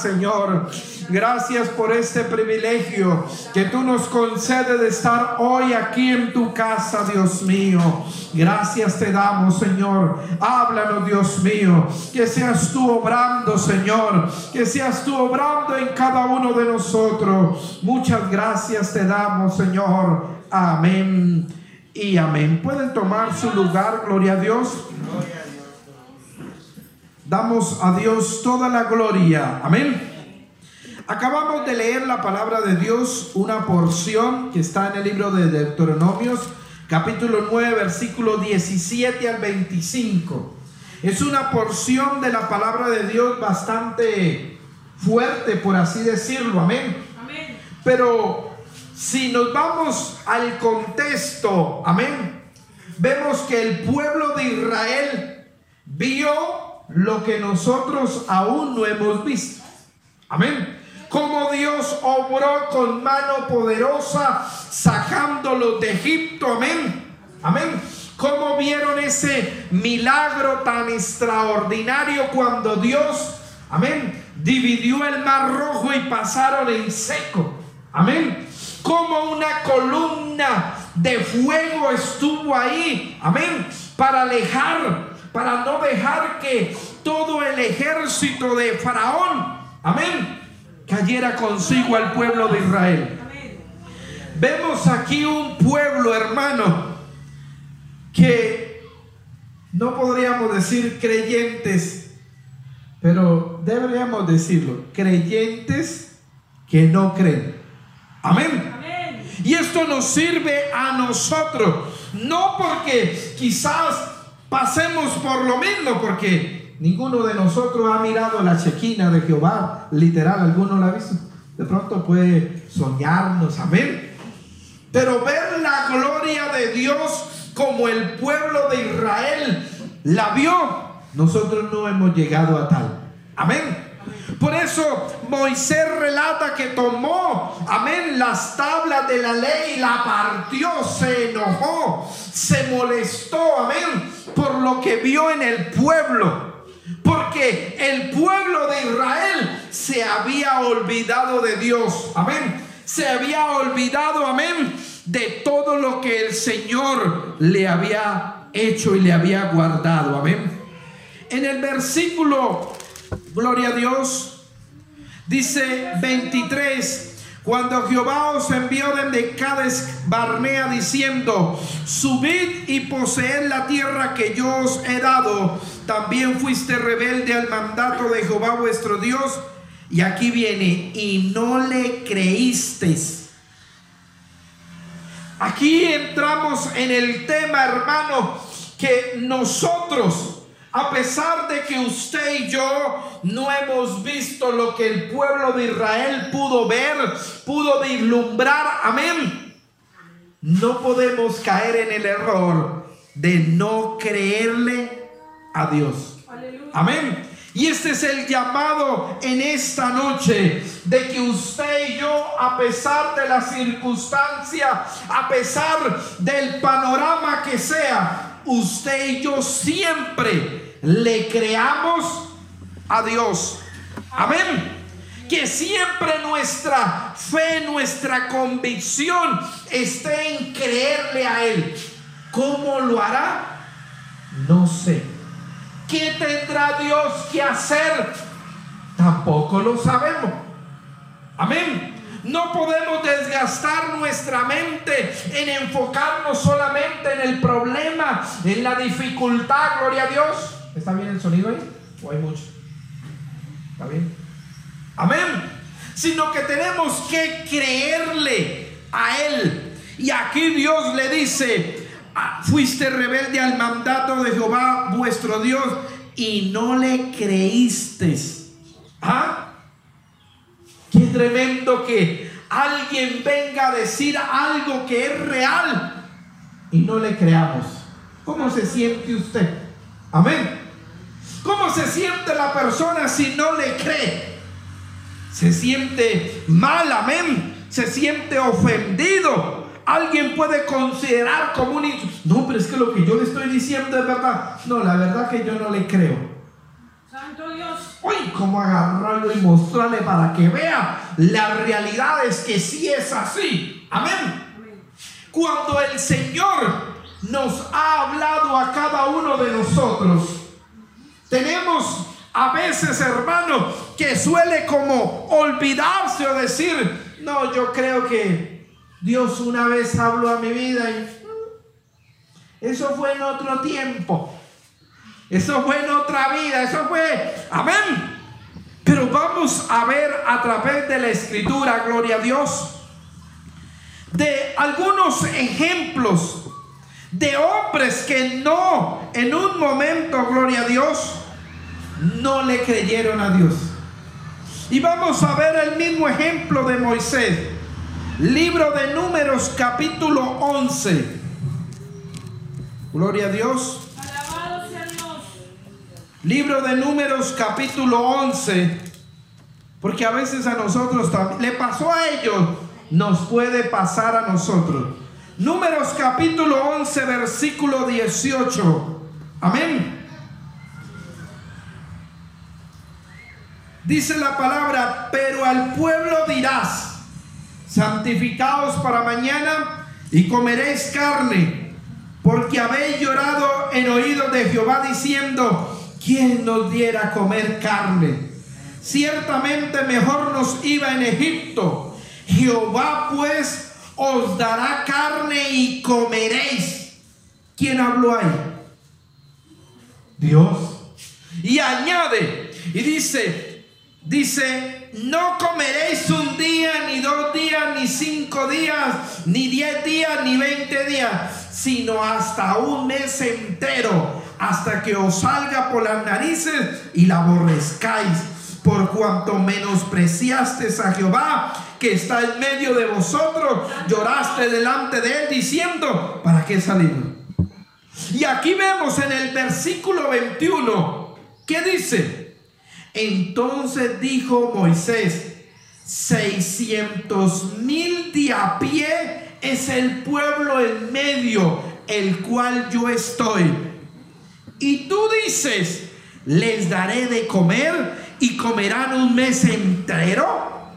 Señor. Gracias por este privilegio que tú nos concedes de estar hoy aquí en tu casa, Dios mío. Gracias te damos, Señor. Háblanos, Dios mío. Que seas tú obrando, Señor. Que seas tú obrando en cada uno de nosotros. Muchas gracias te damos, Señor. Amén y amén. Pueden tomar su lugar, gloria a Dios. Damos a Dios toda la gloria. Amén. Acabamos de leer la palabra de Dios, una porción que está en el libro de Deuteronomios, capítulo 9, versículo 17 al 25. Es una porción de la palabra de Dios bastante fuerte, por así decirlo. Amén. Pero si nos vamos al contexto, amén, vemos que el pueblo de Israel vio lo que nosotros aún no hemos visto. Amén como Dios obró con mano poderosa sacándolos de Egipto. Amén. Amén. Cómo vieron ese milagro tan extraordinario cuando Dios, amén, dividió el mar rojo y pasaron en seco. Amén. Como una columna de fuego estuvo ahí. Amén. Para alejar, para no dejar que todo el ejército de Faraón, amén, cayera consigo al pueblo de Israel. Vemos aquí un pueblo, hermano, que no podríamos decir creyentes, pero deberíamos decirlo, creyentes que no creen. Amén. Y esto nos sirve a nosotros, no porque quizás pasemos por lo mismo, porque Ninguno de nosotros ha mirado la chequina de Jehová, literal, alguno la ha visto. De pronto puede soñarnos, amén. Pero ver la gloria de Dios como el pueblo de Israel la vio, nosotros no hemos llegado a tal. Amén. Por eso Moisés relata que tomó, amén, las tablas de la ley, la partió, se enojó, se molestó, amén, por lo que vio en el pueblo. Porque el pueblo de Israel se había olvidado de Dios. Amén. Se había olvidado, amén, de todo lo que el Señor le había hecho y le había guardado. Amén. En el versículo, gloria a Dios, dice 23. Cuando Jehová os envió desde Cades Barnea diciendo, subid y poseed la tierra que yo os he dado, también fuiste rebelde al mandato de Jehová vuestro Dios. Y aquí viene, y no le creísteis. Aquí entramos en el tema, hermano, que nosotros a pesar de que usted y yo no hemos visto lo que el pueblo de Israel pudo ver, pudo vislumbrar, amén. No podemos caer en el error de no creerle a Dios. Amén. Y este es el llamado en esta noche de que usted y yo, a pesar de la circunstancia, a pesar del panorama que sea, usted y yo siempre le creamos a Dios. Amén. Que siempre nuestra fe, nuestra convicción esté en creerle a Él. ¿Cómo lo hará? No sé. ¿Qué tendrá Dios que hacer? Tampoco lo sabemos. Amén. No podemos desgastar nuestra mente en enfocarnos solamente en el problema, en la dificultad, gloria a Dios. ¿Está bien el sonido ahí? ¿O hay mucho? ¿Está bien? Amén. Sino que tenemos que creerle a Él. Y aquí Dios le dice, ah, fuiste rebelde al mandato de Jehová vuestro Dios y no le creíste. ¿Ah? Qué tremendo que alguien venga a decir algo que es real y no le creamos. ¿Cómo se siente usted? Amén. ¿Cómo se siente la persona si no le cree? Se siente mal, amén. Se siente ofendido. Alguien puede considerar como un... No, pero es que lo que yo le estoy diciendo es verdad. No, la verdad que yo no le creo. Santo Dios. Uy, cómo agarrarlo y mostrarle para que vea la realidad es que sí es así. Amén. Cuando el Señor nos ha hablado a cada uno de nosotros, tenemos a veces, hermano, que suele como olvidarse o decir, no, yo creo que Dios una vez habló a mi vida y eso fue en otro tiempo. Eso fue en otra vida, eso fue, amén. Pero vamos a ver a través de la escritura, gloria a Dios, de algunos ejemplos de hombres que no, en un momento, gloria a Dios, no le creyeron a Dios. Y vamos a ver el mismo ejemplo de Moisés. Libro de Números capítulo 11. Gloria a Dios. Libro de Números capítulo 11. Porque a veces a nosotros también, le pasó a ellos, nos puede pasar a nosotros. Números capítulo 11, versículo 18. Amén. Dice la palabra, pero al pueblo dirás, santificaos para mañana y comeréis carne, porque habéis llorado en oído de Jehová diciendo, ¿quién nos diera comer carne? Ciertamente mejor nos iba en Egipto. Jehová pues os dará carne y comeréis. ¿Quién habló ahí? Dios. Y añade, y dice, Dice, no comeréis un día, ni dos días, ni cinco días, ni diez días, ni veinte días, sino hasta un mes entero, hasta que os salga por las narices y la aborrezcáis, por cuanto menospreciasteis a Jehová, que está en medio de vosotros, lloraste delante de él diciendo, ¿para qué salimos? Y aquí vemos en el versículo 21, ¿qué dice? Entonces dijo Moisés, 600 mil de a pie es el pueblo en medio, el cual yo estoy. Y tú dices, les daré de comer y comerán un mes entero.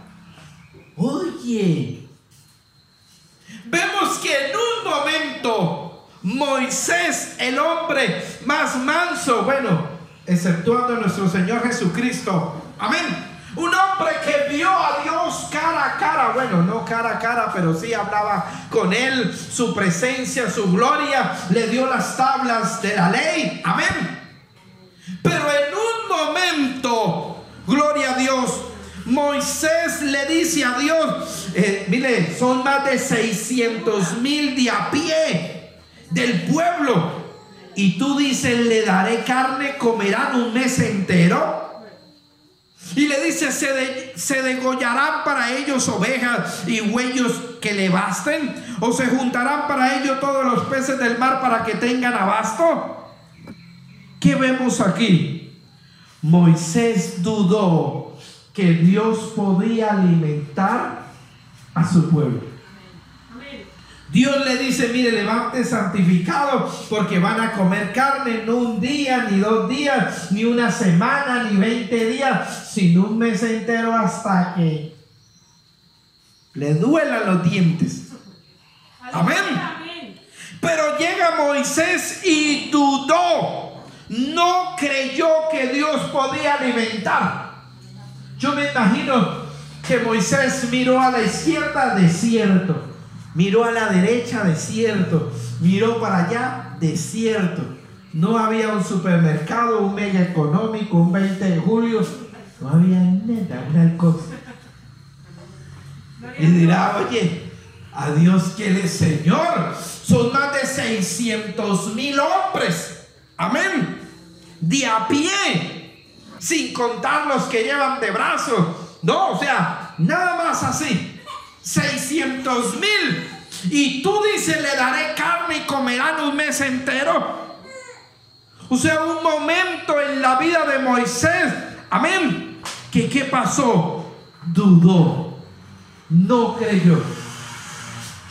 Oye, vemos que en un momento Moisés, el hombre más manso, bueno, exceptuando a nuestro Señor Jesucristo. Amén. Un hombre que vio a Dios cara a cara, bueno, no cara a cara, pero sí hablaba con él, su presencia, su gloria, le dio las tablas de la ley. Amén. Pero en un momento, gloria a Dios, Moisés le dice a Dios, eh, mire, son más de 600 mil de a pie del pueblo y tú dices, le daré carne, comerán un mes entero. Y le dice, se, degollarán para ellos ovejas y huellos que le basten. O se juntarán para ellos todos los peces del mar para que tengan abasto. ¿Qué vemos aquí? Moisés dudó que Dios podía alimentar a su pueblo. Dios le dice, mire, levante santificado porque van a comer carne no un día, ni dos días, ni una semana, ni veinte días, sino un mes entero hasta que le duelan los dientes. Amén. Pero llega Moisés y dudó, no creyó que Dios podía alimentar. Yo me imagino que Moisés miró a la izquierda desierto Miró a la derecha, desierto. Miró para allá, desierto. No había un supermercado, un mega económico, un 20 de julio. No había nada, una cosa. Y dirá, oye, a Dios que le Señor. Son más de 600 mil hombres. Amén. De a pie. Sin contar los que llevan de brazos. No, o sea, nada más así. 600 mil. Y tú dices, le daré carne y comerán un mes entero. O sea, un momento en la vida de Moisés. Amén. Que qué pasó? Dudó. No creyó.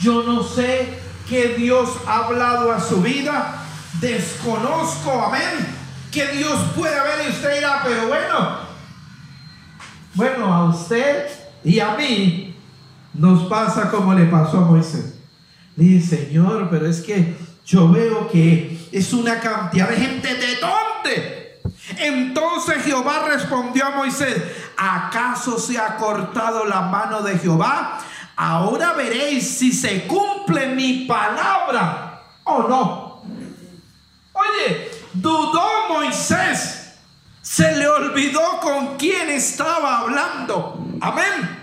Yo no sé que Dios ha hablado a su vida. Desconozco. Amén. que Dios puede ver y usted dirá, pero bueno, bueno, a usted y a mí nos pasa como le pasó a Moisés. Dice, Señor, pero es que yo veo que es una cantidad de gente de dónde. Entonces Jehová respondió a Moisés, ¿acaso se ha cortado la mano de Jehová? Ahora veréis si se cumple mi palabra o no. Oye, dudó Moisés. Se le olvidó con quién estaba hablando. Amén.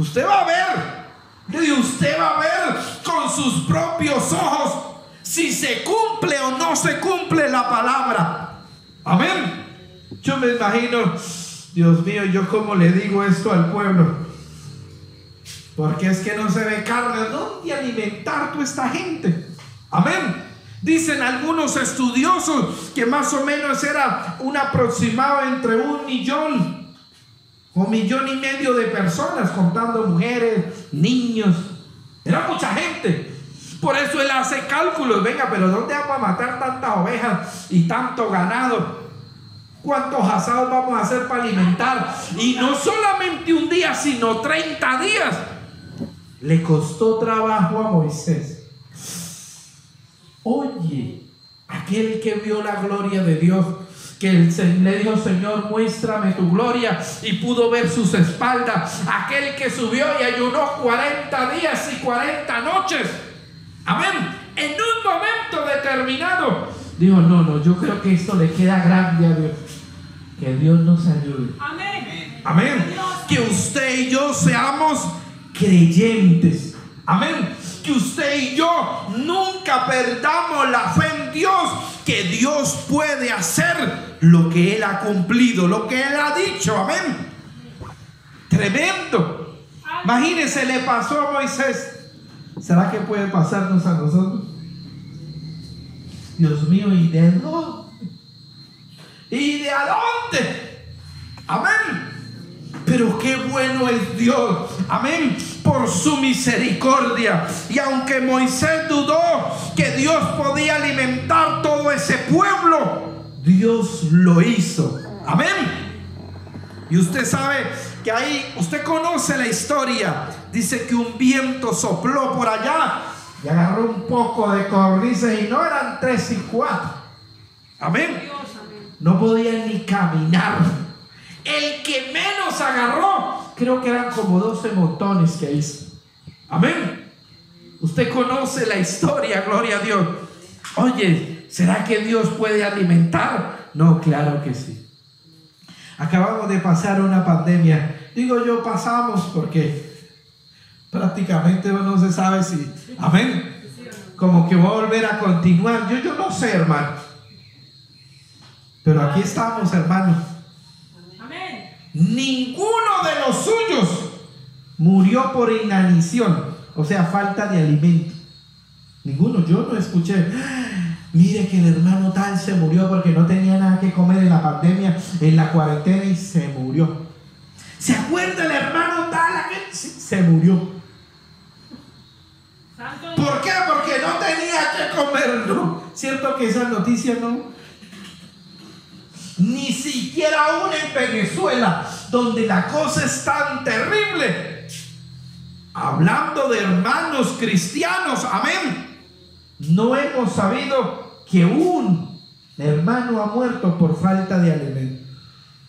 Usted va a ver. Y usted va a ver con sus propios ojos si se cumple o no se cumple la palabra. Amén. Yo me imagino, Dios mío, yo como le digo esto al pueblo. Porque es que no se ve carne. ¿Dónde alimentar toda esta gente? Amén. Dicen algunos estudiosos que más o menos era un aproximado entre un millón o millón y medio de personas, contando mujeres, niños. Era mucha gente. Por eso él hace cálculos. Venga, pero ¿dónde vamos a matar tantas ovejas y tanto ganado? ¿Cuántos asados vamos a hacer para alimentar? Y no solamente un día, sino 30 días. Le costó trabajo a Moisés Oye, aquel que vio la gloria de Dios, que le dijo, Señor, muéstrame tu gloria y pudo ver sus espaldas, aquel que subió y ayunó 40 días y 40 noches. Amén. En un momento determinado, dijo, no, no, yo creo que esto le queda grande a Dios. Que Dios nos ayude. Amén. Amén. Que usted y yo seamos creyentes. Amén que usted y yo nunca perdamos la fe en Dios, que Dios puede hacer lo que Él ha cumplido, lo que Él ha dicho. Amén. Tremendo. Imagínese, le pasó a Moisés. ¿Será que puede pasarnos a nosotros? Dios mío, ¿y de dónde? ¿Y de a dónde? Amén. Pero qué bueno es Dios. Amén por su misericordia. Y aunque Moisés dudó que Dios podía alimentar todo ese pueblo, Dios lo hizo. Amén. Y usted sabe que ahí, usted conoce la historia. Dice que un viento sopló por allá y agarró un poco de cornices y no eran tres y cuatro. Amén. No podían ni caminar. El que menos agarró creo que eran como 12 montones que hizo. Amén. Usted conoce la historia, gloria a Dios. Oye, ¿será que Dios puede alimentar? No, claro que sí. Acabamos de pasar una pandemia. Digo yo pasamos porque prácticamente no se sabe si, amén, como que va a volver a continuar. Yo, yo no sé, hermano. Pero aquí estamos, hermano ninguno de los suyos murió por inanición, o sea, falta de alimento. Ninguno, yo no escuché. Mire que el hermano tal se murió porque no tenía nada que comer en la pandemia, en la cuarentena y se murió. ¿Se acuerda el hermano tal? Se murió. ¿Por qué? Porque no tenía que comer. ¿no? ¿Cierto que esa noticia no? Ni siquiera aún en Venezuela, donde la cosa es tan terrible. Hablando de hermanos cristianos, amén. No hemos sabido que un hermano ha muerto por falta de alimento.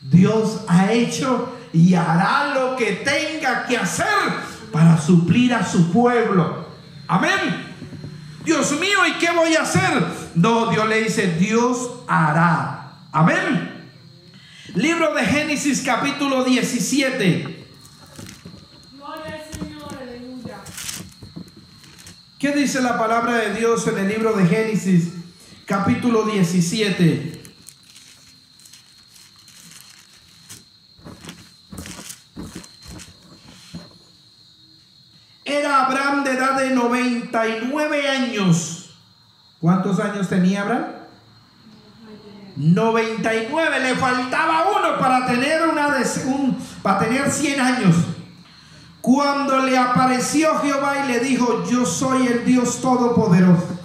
Dios ha hecho y hará lo que tenga que hacer para suplir a su pueblo. Amén. Dios mío, ¿y qué voy a hacer? No, Dios le dice, Dios hará. Amén. Libro de Génesis capítulo 17. ¿Qué dice la palabra de Dios en el libro de Génesis capítulo 17? Era Abraham de edad de 99 años. ¿Cuántos años tenía Abraham? 99, le faltaba uno para tener, una de, para tener 100 años. Cuando le apareció Jehová y le dijo, yo soy el Dios Todopoderoso.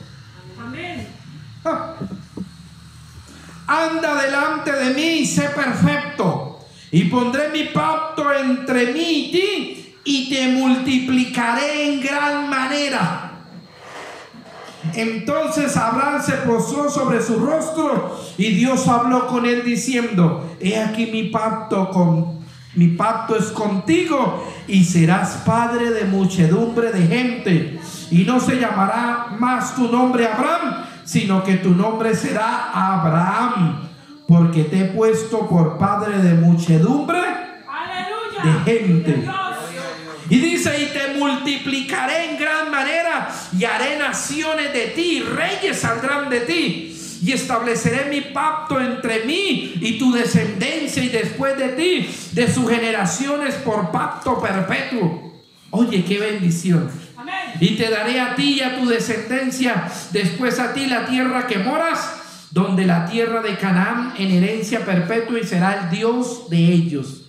Amén. anda delante de mí y sé perfecto. Y pondré mi pacto entre mí y ti y te multiplicaré en gran manera. Entonces Abraham se postró sobre su rostro y Dios habló con él diciendo, he aquí mi pacto con mi pacto es contigo y serás padre de muchedumbre de gente. Y no se llamará más tu nombre Abraham, sino que tu nombre será Abraham, porque te he puesto por padre de muchedumbre de gente. Y dice, y te multiplicaré en gran manera y haré naciones de ti, reyes saldrán de ti. Y estableceré mi pacto entre mí y tu descendencia y después de ti, de sus generaciones por pacto perpetuo. Oye, qué bendición. Y te daré a ti y a tu descendencia, después a ti la tierra que moras, donde la tierra de Canaán en herencia perpetua y será el Dios de ellos.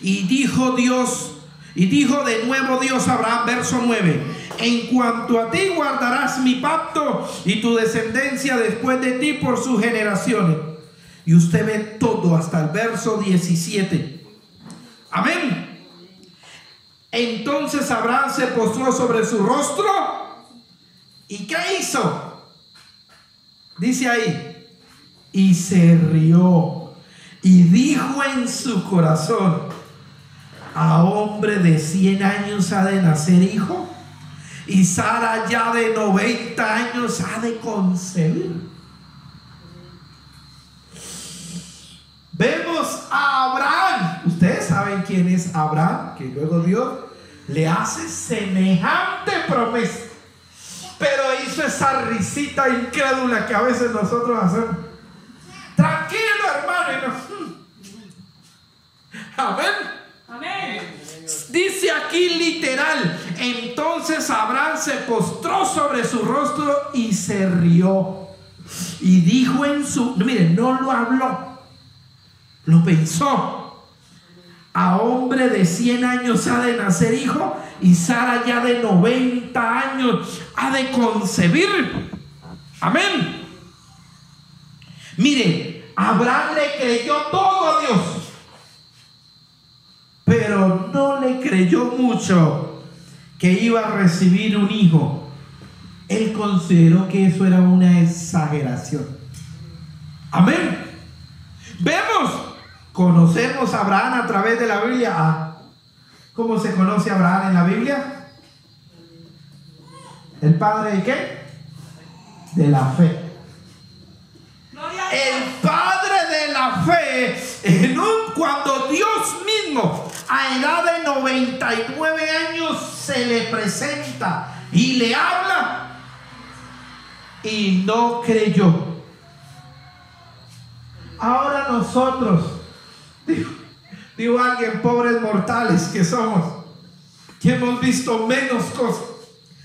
Y dijo Dios, y dijo de nuevo Dios a Abraham, verso 9, en cuanto a ti guardarás mi pacto y tu descendencia después de ti por sus generaciones. Y usted ve todo hasta el verso 17. Amén. Entonces Abraham se postró sobre su rostro. ¿Y qué hizo? Dice ahí. Y se rió. Y dijo en su corazón, a hombre de 100 años ha de nacer hijo. Y Sara ya de 90 años ha de concebir. Vemos a Abraham. Ustedes saben quién es Abraham, que luego Dios le hace semejante promesa. Pero hizo esa risita incrédula que a veces nosotros hacemos. Tranquilo, hermano. Amén. Amén. Dice aquí literal. Entonces Abraham se postró sobre su rostro y se rió. Y dijo en su... Miren, no lo habló. Lo pensó a hombre de 100 años ha de nacer hijo y Sara ya de 90 años ha de concebir. Amén. Mire, Abraham le creyó todo a Dios, pero no le creyó mucho que iba a recibir un hijo. Él consideró que eso era una exageración. Amén. Vemos Conocemos a Abraham a través de la Biblia. Ah, ¿Cómo se conoce a Abraham en la Biblia? ¿El padre de qué? De la fe. El padre de la fe, en un, cuando Dios mismo a edad de 99 años se le presenta y le habla y no creyó. Ahora nosotros Digo, alguien, pobres mortales que somos, que hemos visto menos cosas.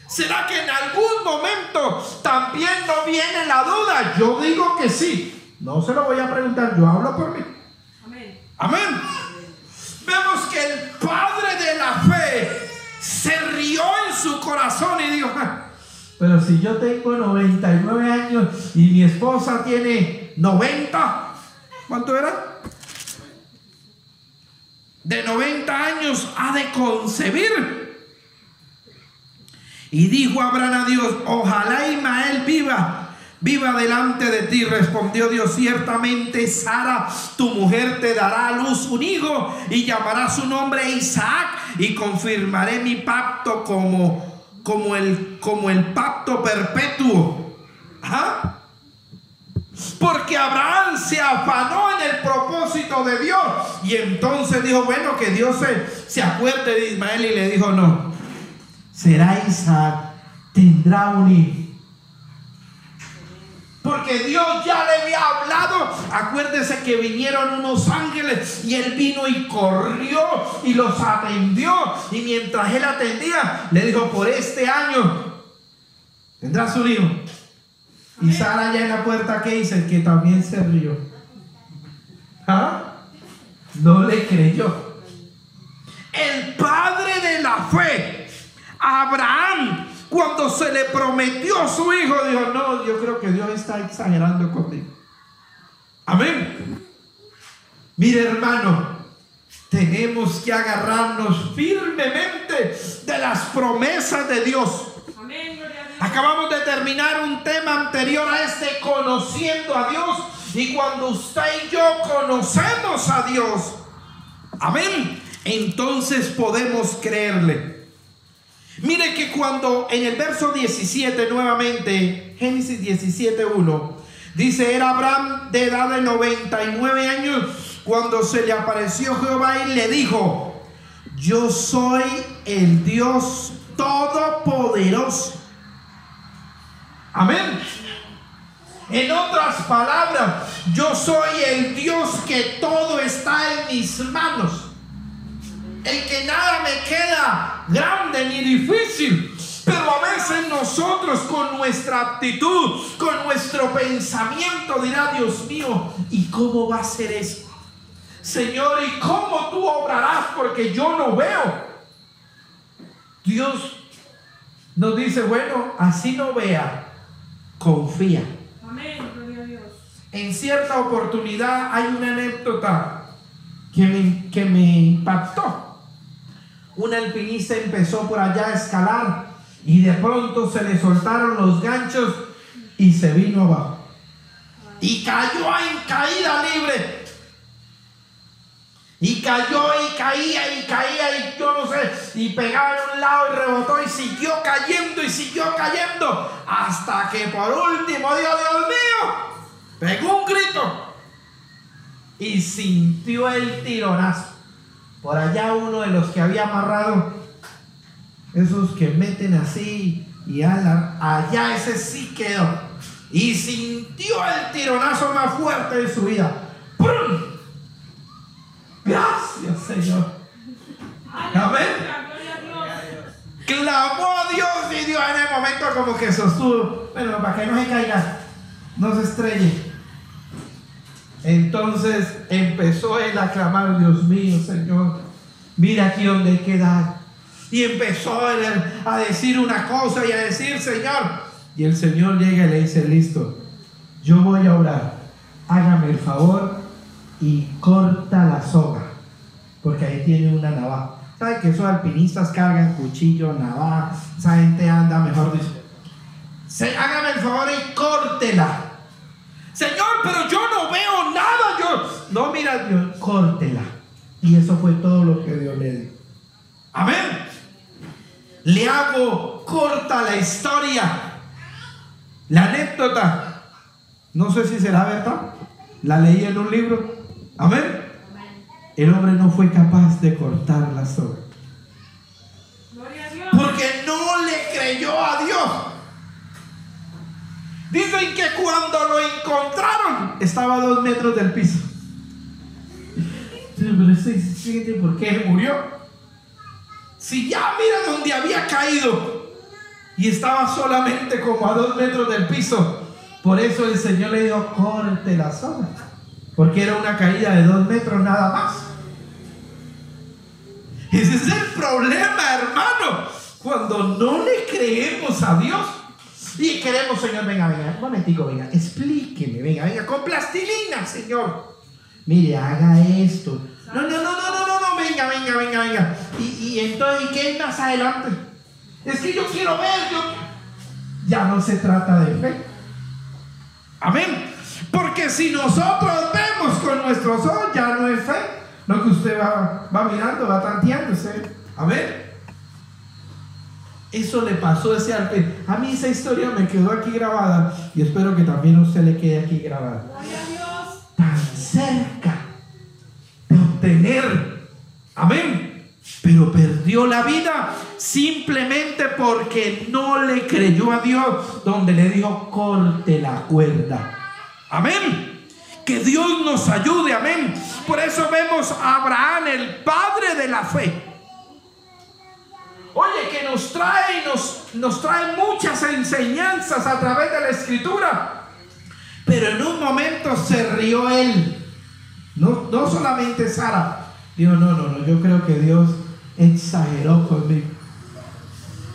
¿Será que en algún momento también no viene la duda? Yo digo que sí. No se lo voy a preguntar, yo hablo por mí. Amén. Amén. Vemos que el Padre de la fe se rió en su corazón y dijo, ah, pero si yo tengo 99 años y mi esposa tiene 90, ¿cuánto era? de 90 años ha de concebir. Y dijo Abraham a Dios, ojalá Ismael viva, viva delante de ti. Respondió Dios, ciertamente Sara, tu mujer, te dará a luz un hijo y llamará su nombre Isaac y confirmaré mi pacto como, como, el, como el pacto perpetuo. ¿Ah? Porque Abraham se afanó en el propósito de Dios. Y entonces dijo, bueno, que Dios se, se acuerde de Ismael y le dijo, no, será Isaac, tendrá un hijo. Porque Dios ya le había hablado. Acuérdese que vinieron unos ángeles y él vino y corrió y los atendió. Y mientras él atendía, le dijo, por este año tendrás un hijo. Y Sara ya en la puerta que dice que también se rió. ¿Ah? No le creyó. El padre de la fe, Abraham, cuando se le prometió a su hijo, dijo, no, yo creo que Dios está exagerando conmigo. Amén. Mire hermano, tenemos que agarrarnos firmemente de las promesas de Dios. Acabamos de terminar un tema anterior a este, conociendo a Dios. Y cuando usted y yo conocemos a Dios, amén, entonces podemos creerle. Mire que cuando en el verso 17 nuevamente, Génesis 17.1, dice, era Abraham de edad de 99 años cuando se le apareció Jehová y le dijo, yo soy el Dios todopoderoso. Amén. En otras palabras, yo soy el Dios que todo está en mis manos. El que nada me queda grande ni difícil. Pero a veces nosotros con nuestra actitud, con nuestro pensamiento dirá, Dios mío, ¿y cómo va a ser eso? Señor, ¿y cómo tú obrarás? Porque yo no veo. Dios nos dice, bueno, así no vea, confía. Amén, gloria a Dios. En cierta oportunidad hay una anécdota que me, que me impactó. Un alpinista empezó por allá a escalar y de pronto se le soltaron los ganchos y se vino abajo. Y cayó en caída libre. Y cayó y caía y caía y yo no sé, y pegaba en un lado y rebotó y siguió cayendo y siguió cayendo hasta que por último, Dios, Dios mío, pegó un grito y sintió el tironazo. Por allá uno de los que había amarrado, esos que meten así y allá ese sí quedó. Y sintió el tironazo más fuerte de su vida. ¡Pum! Gracias, Señor. Amén. Clamó a Dios y Dios en el momento como que sostuvo. Bueno, para que no se caiga, no se estrelle. Entonces empezó él a clamar, Dios mío, Señor, mira aquí donde hay que. Y empezó él a decir una cosa y a decir, Señor. Y el Señor llega y le dice, listo, yo voy a orar. Hágame el favor y corta la soga, porque ahí tiene una navaja. ¿Sabe que esos alpinistas cargan cuchillo, navaja? Esa gente anda, mejor. Se, hágame el favor y córtela. Señor, pero yo no veo nada. Yo, no, mira, Dios, córtela. Y eso fue todo lo que Dios le dio. Amén. Le hago corta la historia. La anécdota. No sé si será verdad. La leí en un libro. Amén. El hombre no fue capaz de cortar la soga. Porque no le creyó a Dios. Dicen que cuando lo encontraron estaba a dos metros del piso. Pero ¿por qué murió? Si ya mira donde había caído y estaba solamente como a dos metros del piso. Por eso el Señor le dijo, corte la soga porque era una caída de dos metros nada más. Ese es el problema, hermano, cuando no le creemos a Dios y queremos, Señor, venga, venga, un momentico, venga, explíqueme, venga, venga, con plastilina, Señor. Mire, haga esto. No, no, no, no, no, no, no, venga, venga, venga, venga. Y, y entonces, ¿y qué más adelante? Es que yo quiero ver, yo... Ya no se trata de fe. Amén. Porque si nosotros vemos con nuestros ojos, ya no es fe. Lo que usted va, va mirando, va tanteándose. A ver. Eso le pasó a ese arte. A mí esa historia me quedó aquí grabada y espero que también a usted le quede aquí grabada. Tan cerca Amén. Pero perdió la vida simplemente porque no le creyó a Dios, donde le dijo, corte la cuerda. Amén. Que Dios nos ayude, amén. Por eso vemos a Abraham, el padre de la fe. Oye, que nos trae, nos, nos trae muchas enseñanzas a través de la escritura. Pero en un momento se rió él. No, no solamente Sara. Dijo, no, no, no, yo creo que Dios exageró conmigo.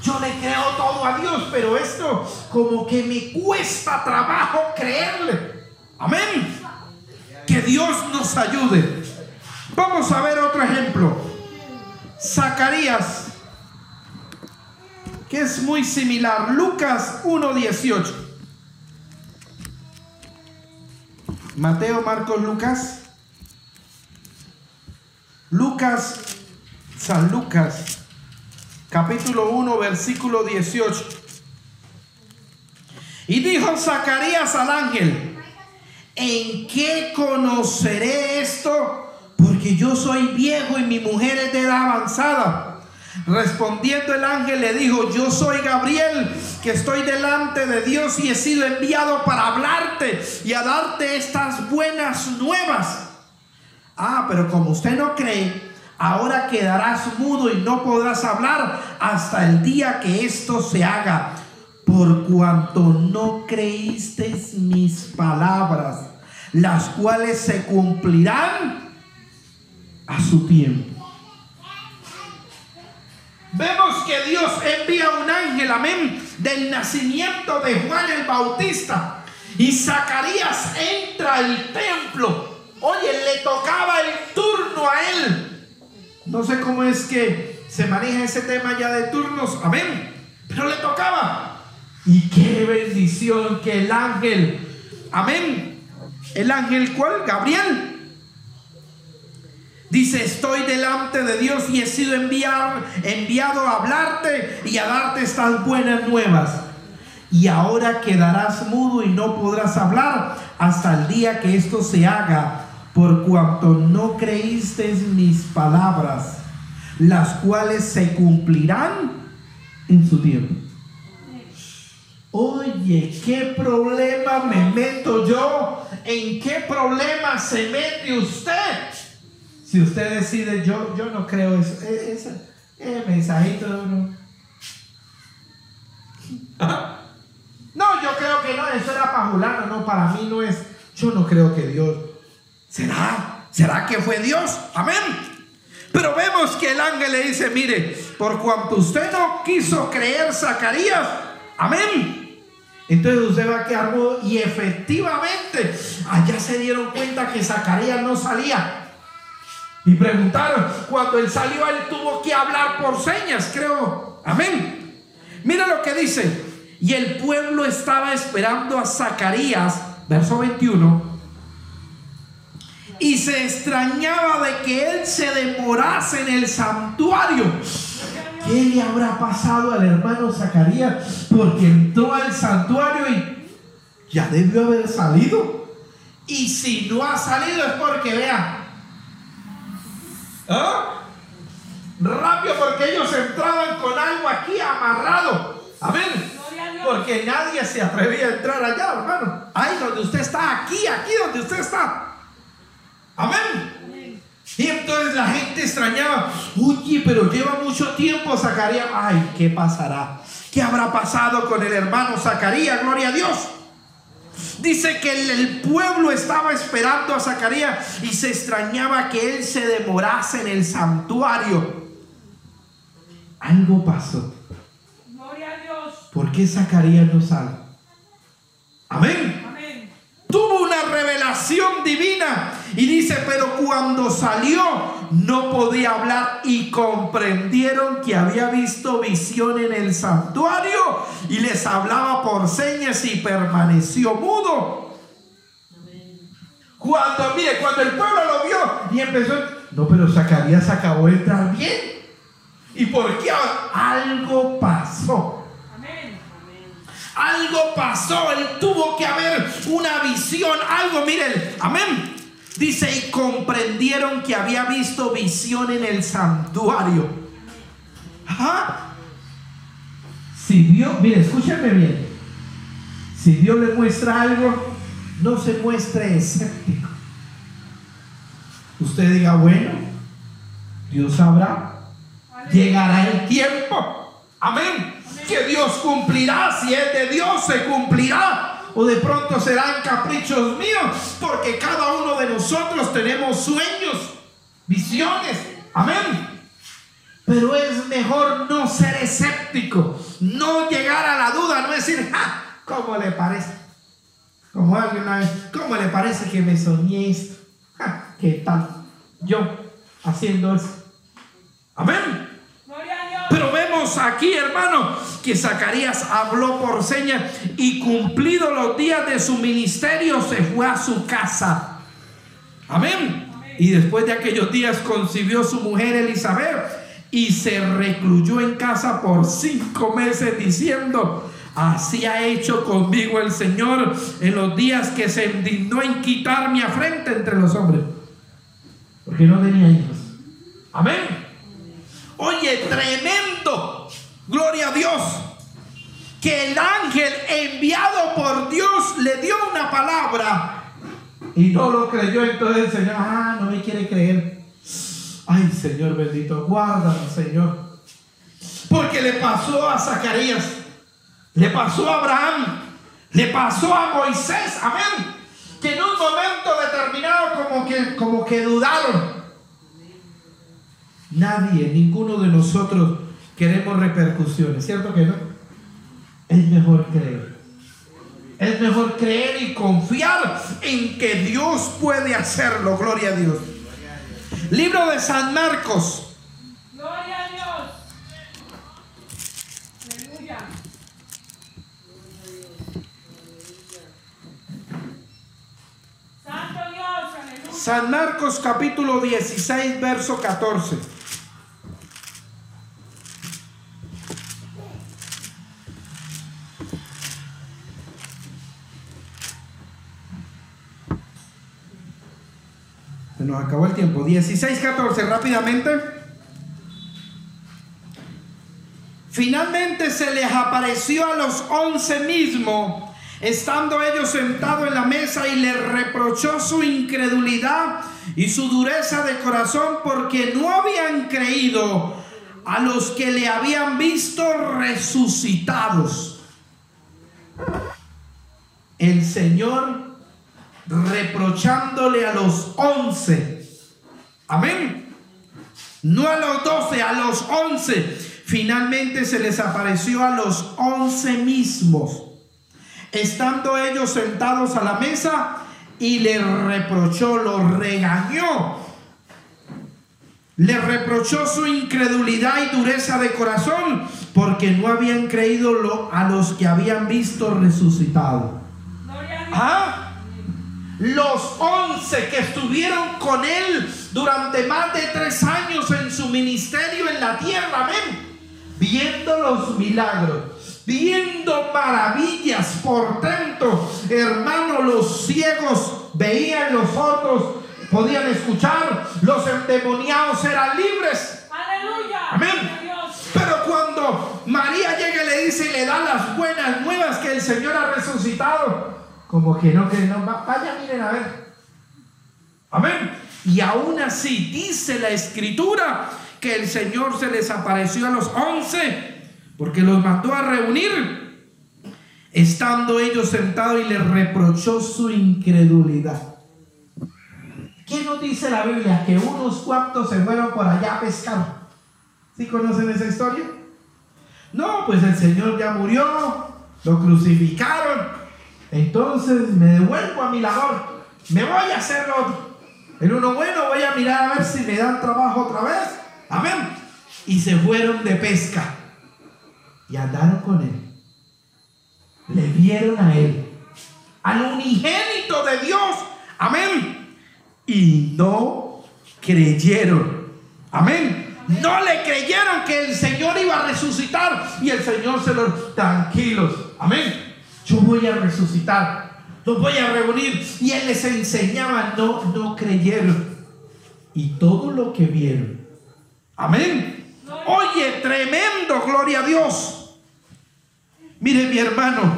Yo le creo todo a Dios, pero esto como que me cuesta trabajo creerle. Amén. Que Dios nos ayude. Vamos a ver otro ejemplo. Zacarías, que es muy similar. Lucas 1.18. Mateo, Marcos, Lucas. Lucas, San Lucas, capítulo 1, versículo 18. Y dijo Zacarías al ángel, ¿en qué conoceré esto? Porque yo soy viejo y mi mujer es de edad avanzada. Respondiendo el ángel le dijo, yo soy Gabriel, que estoy delante de Dios y he sido enviado para hablarte y a darte estas buenas nuevas. Ah, pero como usted no cree, ahora quedarás mudo y no podrás hablar hasta el día que esto se haga, por cuanto no creíste mis palabras, las cuales se cumplirán a su tiempo. Vemos que Dios envía un ángel, amén, del nacimiento de Juan el Bautista. Y Zacarías entra al templo. Oye, le tocaba el turno a él. No sé cómo es que se maneja ese tema ya de turnos, amén. Pero le tocaba. Y qué bendición que el ángel, amén. El ángel cuál? Gabriel Dice, estoy delante de Dios y he sido enviado, enviado a hablarte y a darte estas buenas nuevas. Y ahora quedarás mudo y no podrás hablar hasta el día que esto se haga, por cuanto no creíste mis palabras, las cuales se cumplirán en su tiempo. Oye, ¿qué problema me meto yo? ¿En qué problema se mete usted? Si usted decide, yo, yo no creo eso, e, ese, ese mensajito de uno. No, yo creo que no, eso era para Julano, no, para mí no es. Yo no creo que Dios. ¿Será? ¿Será que fue Dios? Amén. Pero vemos que el ángel le dice, mire, por cuanto usted no quiso creer Zacarías, amén. Entonces usted va a quedar y efectivamente allá se dieron cuenta que Zacarías no salía. Y preguntaron, cuando él salió, él tuvo que hablar por señas, creo. Amén. Mira lo que dice. Y el pueblo estaba esperando a Zacarías, verso 21. Y se extrañaba de que él se demorase en el santuario. ¿Qué le habrá pasado al hermano Zacarías? Porque entró al santuario y ya debió haber salido. Y si no ha salido es porque, vea, ¿Ah? Rápido porque ellos entraban con algo aquí amarrado. Amén. Porque nadie se atrevía a entrar allá, hermano. Ahí donde usted está, aquí, aquí donde usted está. Amén. Y entonces la gente extrañaba, oye, pero lleva mucho tiempo Zacarías. Ay, ¿qué pasará? ¿Qué habrá pasado con el hermano Zacarías? Gloria a Dios. Dice que el pueblo estaba esperando a Zacarías y se extrañaba que él se demorase en el santuario. Algo pasó. Gloria a Dios. ¿Por qué Zacarías no sale? Amén. Amén. Tuvo una revelación divina y dice, pero cuando salió no podía hablar y comprendieron que había visto visión en el santuario y les hablaba por señas y permaneció mudo. Cuando, mire, cuando el pueblo lo vio y empezó, no, pero Zacarías acabó de entrar bien. ¿Y por qué? Algo pasó. Algo pasó, él tuvo que haber una visión, algo, miren, amén. Dice, y comprendieron que había visto visión en el santuario. Si Dios, mire, escúcheme bien. Si Dios le muestra algo, no se muestre escéptico. Usted diga, bueno, Dios sabrá. Llegará el tiempo. Amén. Que Dios cumplirá. Si es de Dios, se cumplirá o de pronto serán caprichos míos, porque cada uno de nosotros tenemos sueños, visiones. Amén. Pero es mejor no ser escéptico, no llegar a la duda, no decir, ¿cómo le parece? Como alguien una vez, ¿cómo le parece que me soñé esto? ¿qué tal? Yo haciendo eso. Amén. Pero vemos aquí, hermano, que Zacarías habló por señas y cumplido los días de su ministerio se fue a su casa. Amén. Y después de aquellos días concibió su mujer Elizabeth y se recluyó en casa por cinco meses diciendo, así ha hecho conmigo el Señor en los días que se indignó en quitar mi afrenta entre los hombres. Porque no tenía hijos. Amén. Oye, tremendo. Gloria a Dios. Que el ángel enviado por Dios le dio una palabra y no lo creyó. Entonces el Señor, ah, no me quiere creer. Ay, Señor bendito, guárdame, Señor. Porque le pasó a Zacarías, le pasó a Abraham, le pasó a Moisés, amén. Que en un momento determinado como que, como que dudaron. Nadie, ninguno de nosotros queremos repercusiones, ¿cierto que no? Es mejor creer. Es mejor creer y confiar en que Dios puede hacerlo. Gloria a Dios. Libro de San Marcos. Gloria a Dios. Aleluya. Santo Dios, aleluya. San Marcos capítulo 16, verso 14. nos acabó el tiempo. 16, 14, rápidamente. Finalmente se les apareció a los once mismos, estando ellos sentados en la mesa y les reprochó su incredulidad y su dureza de corazón porque no habían creído a los que le habían visto resucitados. El Señor reprochándole a los once. Amén. No a los doce, a los once. Finalmente se les apareció a los once mismos. Estando ellos sentados a la mesa y le reprochó, lo regañó. Le reprochó su incredulidad y dureza de corazón porque no habían creído a los que habían visto resucitado. ¿Ah? Los once que estuvieron con él durante más de tres años en su ministerio en la tierra, amén. Viendo los milagros, viendo maravillas, por tanto, hermano, los ciegos veían los otros, podían escuchar, los endemoniados eran libres. Aleluya. Amén. Pero cuando María llega y le dice y le da las buenas nuevas que el Señor ha resucitado, como que no, que no, vaya, miren a ver. Amén. Y aún así dice la escritura que el Señor se les apareció a los once porque los mandó a reunir, estando ellos sentados y les reprochó su incredulidad. ¿Qué nos dice la Biblia? Que unos cuantos se fueron por allá a pescar. ¿Sí conocen esa historia? No, pues el Señor ya murió, lo crucificaron, entonces me devuelvo a mi labor. Me voy a hacer otro. En uno bueno voy a mirar a ver si me dan trabajo otra vez. Amén. Y se fueron de pesca. Y andaron con él. Le vieron a él. Al unigénito de Dios. Amén. Y no creyeron. Amén. No le creyeron que el Señor iba a resucitar. Y el Señor se los... Tranquilos. Amén yo voy a resucitar, los voy a reunir. Y él les enseñaba, no, no creyeron. Y todo lo que vieron. Amén. Oye, tremendo, gloria a Dios. Mire mi hermano,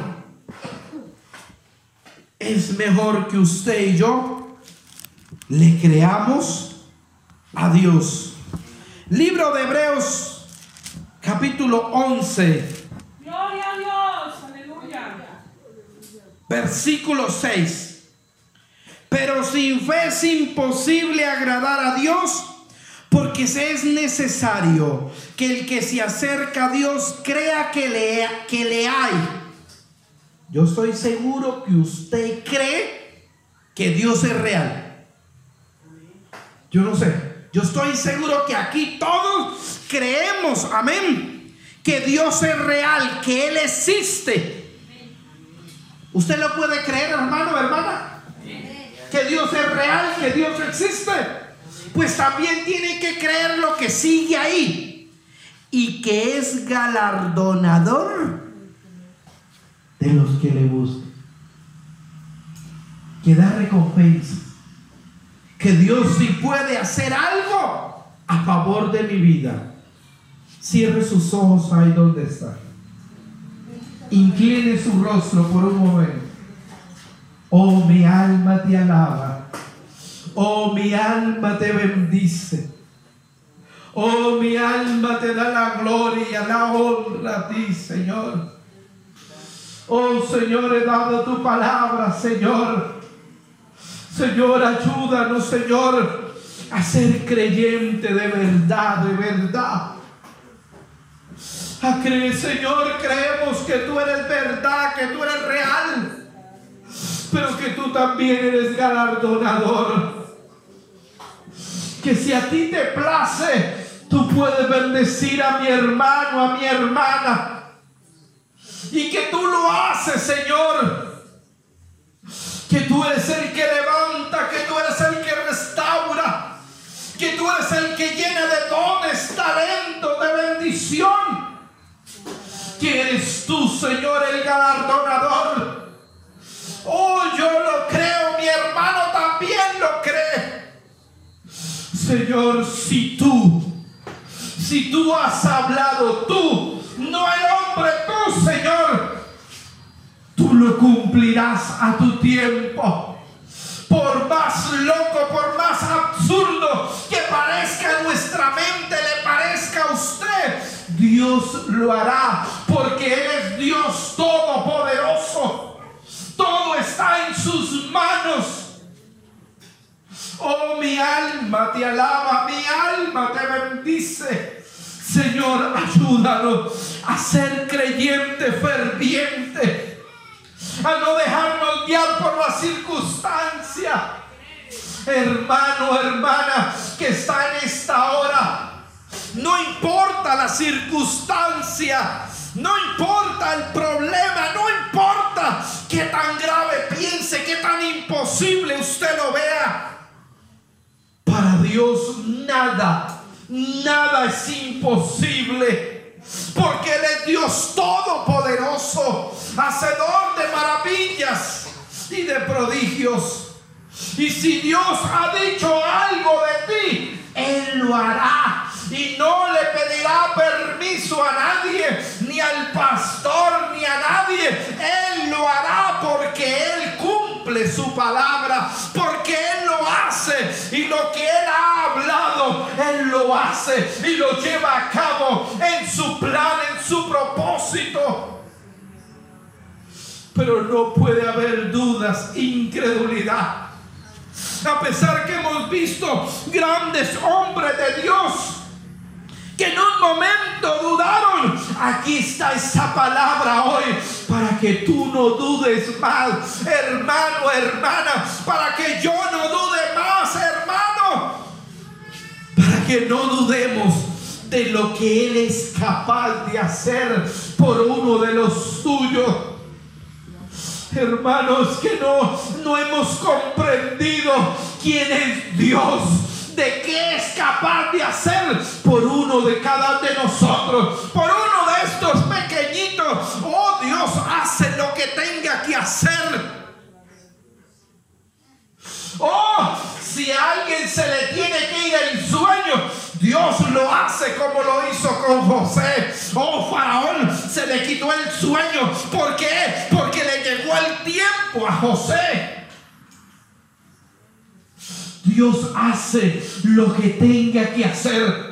es mejor que usted y yo le creamos a Dios. Libro de Hebreos, capítulo 11. Gloria a Dios. Versículo 6. Pero sin fe es imposible agradar a Dios porque es necesario que el que se acerca a Dios crea que le, que le hay. Yo estoy seguro que usted cree que Dios es real. Yo no sé. Yo estoy seguro que aquí todos creemos, amén, que Dios es real, que Él existe. ¿Usted lo puede creer, hermano, hermana? Que Dios es real, que Dios existe. Pues también tiene que creer lo que sigue ahí. Y que es galardonador de los que le buscan. Que da recompensa. Que Dios sí puede hacer algo a favor de mi vida. Cierre sus ojos ahí donde está. Incline su rostro por un momento. Oh, mi alma te alaba. Oh, mi alma te bendice. Oh, mi alma te da la gloria, la honra a ti, Señor. Oh, Señor, he dado tu palabra, Señor. Señor, ayúdanos, Señor, a ser creyente de verdad, de verdad. A creer, Señor, creemos que tú eres verdad, que tú eres real, pero que tú también eres galardonador. Que si a ti te place, tú puedes bendecir a mi hermano, a mi hermana. Y que tú lo haces, Señor. Que tú eres el que levanta, que tú eres el que restaura, que tú eres el que llena de dones, talento, de bendición. Que eres tú, Señor, el galardonador. Oh, yo lo creo, mi hermano también lo cree. Señor, si tú, si tú has hablado, tú, no el hombre, tú, Señor, tú lo cumplirás a tu tiempo. Por más loco, por más absurdo que parezca nuestra mente, le parezca a usted, Dios lo hará, porque Él es Dios todopoderoso. Todo está en sus manos. Oh, mi alma te alaba, mi alma te bendice. Señor, ayúdanos a ser creyente ferviente, a no dejarnos guiar por la circunstancia. Hermano, hermana, que está en esta hora, no importa la circunstancia, no importa el problema, no importa qué tan grave piense, qué tan imposible usted lo vea. Para Dios nada, nada es imposible. Porque Él es Dios todopoderoso, hacedor de maravillas y de prodigios. Y si Dios ha dicho algo de ti, Él lo hará. Y no le pedirá permiso a nadie, ni al pastor, ni a nadie. Él lo hará porque Él cumple su palabra, porque Él lo hace. Y lo que Él ha hablado, Él lo hace y lo lleva a cabo en su plan, en su propósito. Pero no puede haber dudas, incredulidad. A pesar que hemos visto grandes hombres de Dios que en un momento dudaron. Aquí está esa palabra hoy para que tú no dudes más, hermano, hermana, para que yo no dude más, hermano, para que no dudemos de lo que Él es capaz de hacer por uno de los suyos. Hermanos, que no, no hemos comprendido quién es Dios de qué es capaz de hacer por uno de cada de nosotros, por uno de estos pequeñitos. Oh Dios, hace lo que tenga que hacer. Oh, si a alguien se le tiene que ir el sueño, Dios lo hace como lo hizo con José. Oh, Faraón se le quitó el sueño. ¿Por qué? Porque le llegó el tiempo a José. Dios hace lo que tenga que hacer.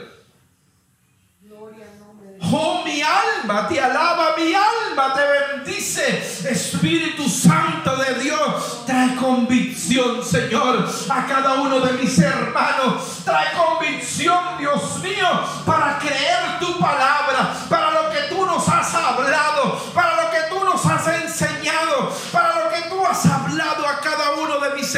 Oh, mi alma te alaba, mi alma te bendice. Espíritu Santo de Dios, trae convicción, Señor, a cada uno de mis hermanos. Trae convicción, Dios mío, para creer tu palabra, para lo que tú nos has hablado,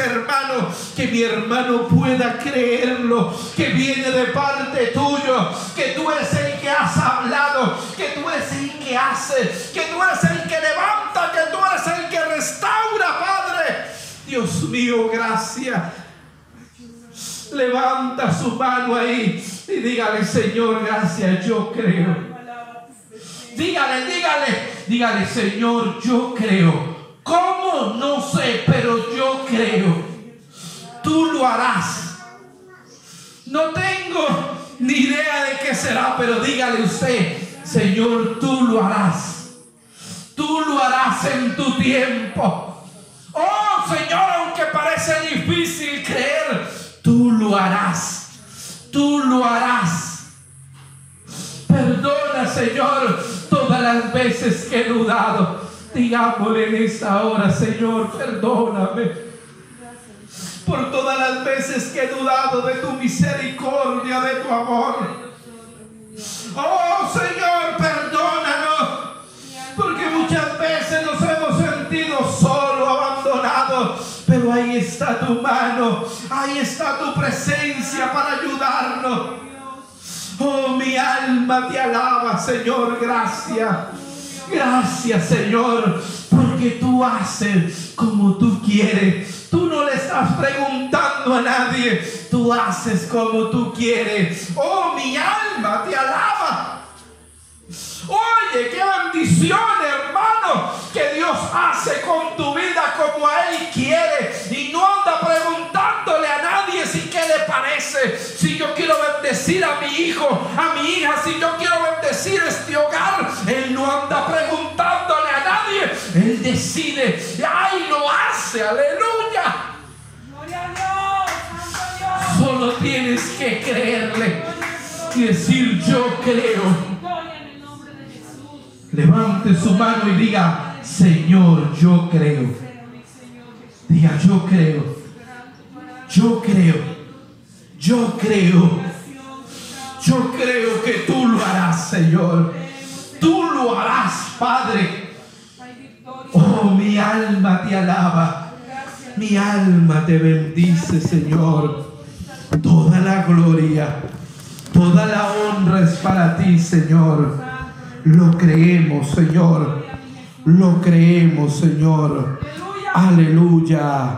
hermanos. Que mi hermano pueda creerlo, que viene de parte tuyo, que tú eres el que has hablado, que tú eres el que hace, que tú eres el que levanta, que tú eres el que restaura, Padre. Dios mío, gracias. Levanta su mano ahí y dígale, Señor, gracias, yo creo. Dígale, dígale, dígale, Señor, yo creo. ¿Cómo? No sé, pero yo creo. Tú lo harás. No tengo ni idea de qué será, pero dígale usted, Señor, tú lo harás. Tú lo harás en tu tiempo. Oh, Señor, aunque parece difícil creer, tú lo harás. Tú lo harás. Perdona, Señor, todas las veces que he dudado. En esta hora, Señor, perdóname. Por todas las veces que he dudado de tu misericordia, de tu amor. Oh Señor, perdónanos. Porque muchas veces nos hemos sentido solo, abandonados. Pero ahí está tu mano, ahí está tu presencia para ayudarnos. Oh, mi alma te alaba, Señor, gracias. Gracias, Señor, porque tú haces como tú quieres. Tú no le estás preguntando a nadie, tú haces como tú quieres. Oh, mi alma te alaba. Oye, qué bendición, hermano, que Dios hace con tu vida como a Él quiere. Y no anda parece, si yo quiero bendecir a mi hijo, a mi hija, si yo quiero bendecir este hogar. Él no anda preguntándole a nadie. Él decide, ay, lo hace, aleluya. Gloria a Dios. Solo tienes que creerle y decir, yo creo. Levante su mano y diga, Señor, yo creo. Diga, yo creo, yo creo, yo creo, yo creo que tú lo harás, Señor. Tú lo harás, Padre. Oh, mi alma te alaba. Mi alma te bendice, Señor. Toda la gloria, toda la honra es para ti, Señor. Lo creemos, Señor. Lo creemos, Señor. Aleluya.